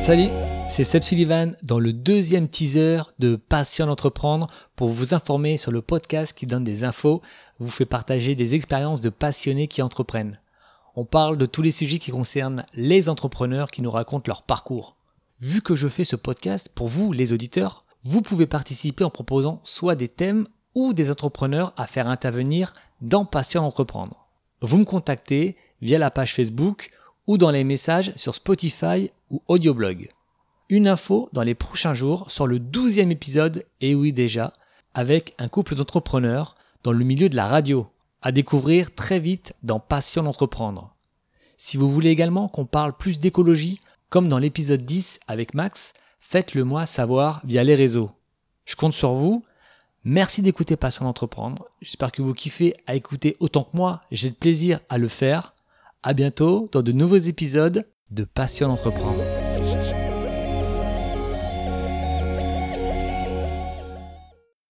Salut, c'est Seb Sullivan dans le deuxième teaser de Passion d'entreprendre pour vous informer sur le podcast qui donne des infos, vous fait partager des expériences de passionnés qui entreprennent. On parle de tous les sujets qui concernent les entrepreneurs qui nous racontent leur parcours. Vu que je fais ce podcast pour vous, les auditeurs, vous pouvez participer en proposant soit des thèmes ou des entrepreneurs à faire intervenir dans Passion d'entreprendre. Vous me contactez via la page Facebook ou dans les messages sur Spotify ou Audioblog. Une info dans les prochains jours sur le douzième épisode, et oui déjà, avec un couple d'entrepreneurs dans le milieu de la radio, à découvrir très vite dans Passion d'entreprendre. Si vous voulez également qu'on parle plus d'écologie, comme dans l'épisode 10 avec Max, faites-le moi savoir via les réseaux. Je compte sur vous. Merci d'écouter Passion d'entreprendre. J'espère que vous kiffez à écouter autant que moi. J'ai le plaisir à le faire. À bientôt dans de nouveaux épisodes de Passion d'entreprendre.